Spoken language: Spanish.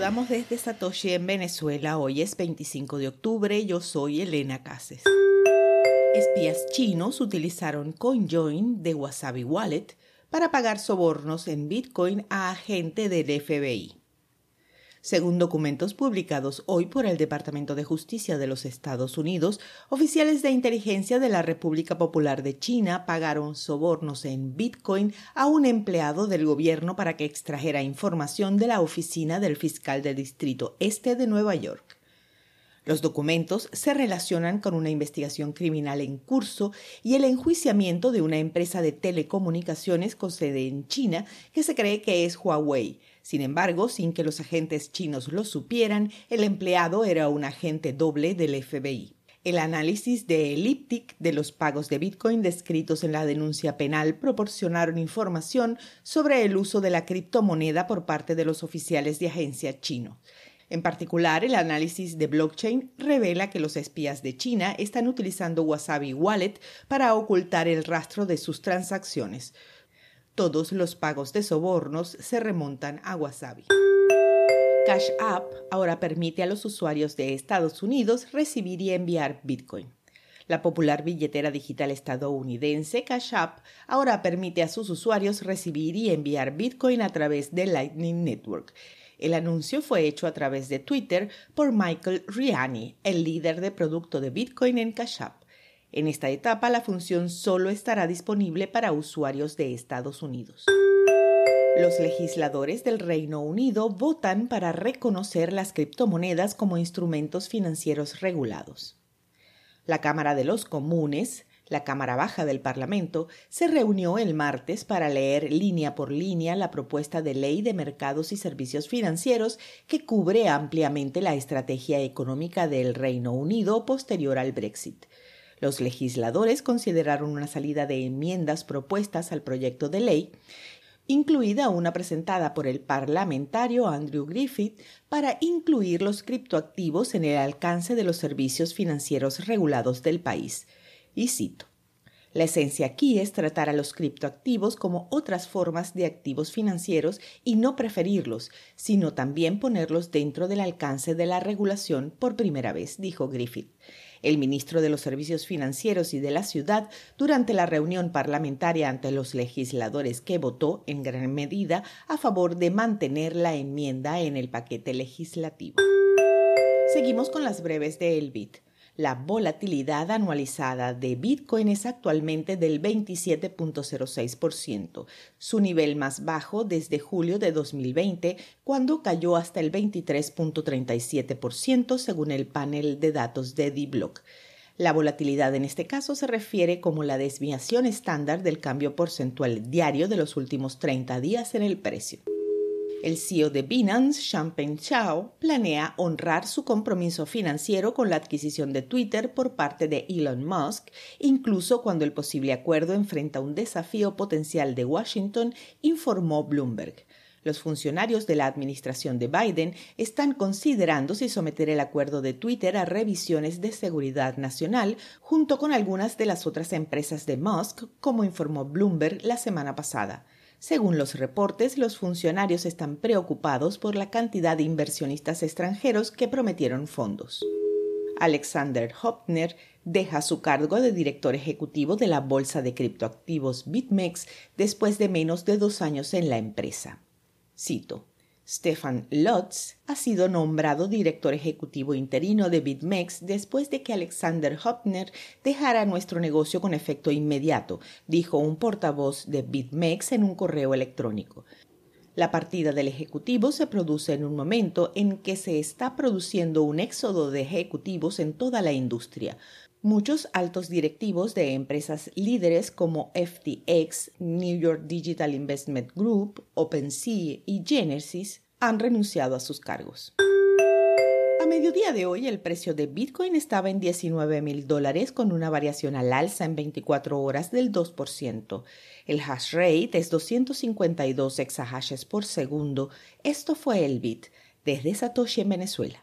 saludamos desde Satoshi en Venezuela. Hoy es 25 de octubre. Yo soy Elena Cases. Espías chinos utilizaron CoinJoin de Wasabi Wallet para pagar sobornos en Bitcoin a agente del FBI. Según documentos publicados hoy por el Departamento de Justicia de los Estados Unidos, oficiales de inteligencia de la República Popular de China pagaron sobornos en Bitcoin a un empleado del gobierno para que extrajera información de la oficina del fiscal del Distrito Este de Nueva York. Los documentos se relacionan con una investigación criminal en curso y el enjuiciamiento de una empresa de telecomunicaciones con sede en China que se cree que es Huawei. Sin embargo, sin que los agentes chinos lo supieran, el empleado era un agente doble del FBI. El análisis de Elliptic de los pagos de Bitcoin descritos en la denuncia penal proporcionaron información sobre el uso de la criptomoneda por parte de los oficiales de agencia chino. En particular, el análisis de blockchain revela que los espías de China están utilizando Wasabi Wallet para ocultar el rastro de sus transacciones. Todos los pagos de sobornos se remontan a Wasabi. Cash App ahora permite a los usuarios de Estados Unidos recibir y enviar Bitcoin. La popular billetera digital estadounidense Cash App ahora permite a sus usuarios recibir y enviar Bitcoin a través de Lightning Network. El anuncio fue hecho a través de Twitter por Michael Riani, el líder de producto de Bitcoin en Cash App. En esta etapa, la función solo estará disponible para usuarios de Estados Unidos. Los legisladores del Reino Unido votan para reconocer las criptomonedas como instrumentos financieros regulados. La Cámara de los Comunes la Cámara Baja del Parlamento se reunió el martes para leer línea por línea la propuesta de ley de mercados y servicios financieros que cubre ampliamente la estrategia económica del Reino Unido posterior al Brexit. Los legisladores consideraron una salida de enmiendas propuestas al proyecto de ley incluida una presentada por el parlamentario Andrew Griffith para incluir los criptoactivos en el alcance de los servicios financieros regulados del país y cito. La esencia aquí es tratar a los criptoactivos como otras formas de activos financieros y no preferirlos, sino también ponerlos dentro del alcance de la regulación por primera vez, dijo Griffith. El ministro de los Servicios Financieros y de la Ciudad, durante la reunión parlamentaria ante los legisladores que votó en gran medida a favor de mantener la enmienda en el paquete legislativo. Seguimos con las breves de Elbit. La volatilidad anualizada de Bitcoin es actualmente del 27.06%, su nivel más bajo desde julio de 2020, cuando cayó hasta el 23.37% según el panel de datos de D-Block. La volatilidad en este caso se refiere como la desviación estándar del cambio porcentual diario de los últimos 30 días en el precio. El CEO de Binance, Champagne Chao, planea honrar su compromiso financiero con la adquisición de Twitter por parte de Elon Musk, incluso cuando el posible acuerdo enfrenta un desafío potencial de Washington, informó Bloomberg. Los funcionarios de la administración de Biden están considerando si someter el acuerdo de Twitter a revisiones de seguridad nacional junto con algunas de las otras empresas de Musk, como informó Bloomberg la semana pasada. Según los reportes, los funcionarios están preocupados por la cantidad de inversionistas extranjeros que prometieron fondos. Alexander Hopner deja su cargo de director ejecutivo de la bolsa de criptoactivos BitMEX después de menos de dos años en la empresa. Cito. Stefan Lutz ha sido nombrado director ejecutivo interino de BitMEX después de que Alexander Hopner dejara nuestro negocio con efecto inmediato, dijo un portavoz de BitMEX en un correo electrónico. La partida del ejecutivo se produce en un momento en que se está produciendo un éxodo de ejecutivos en toda la industria. Muchos altos directivos de empresas líderes como FTX, New York Digital Investment Group, OpenSea y Genesis han renunciado a sus cargos. Mediodía de hoy el precio de Bitcoin estaba en 19 mil dólares con una variación al alza en 24 horas del 2%. El hash rate es 252 exahashes por segundo. Esto fue el Bit desde Satoshi en Venezuela.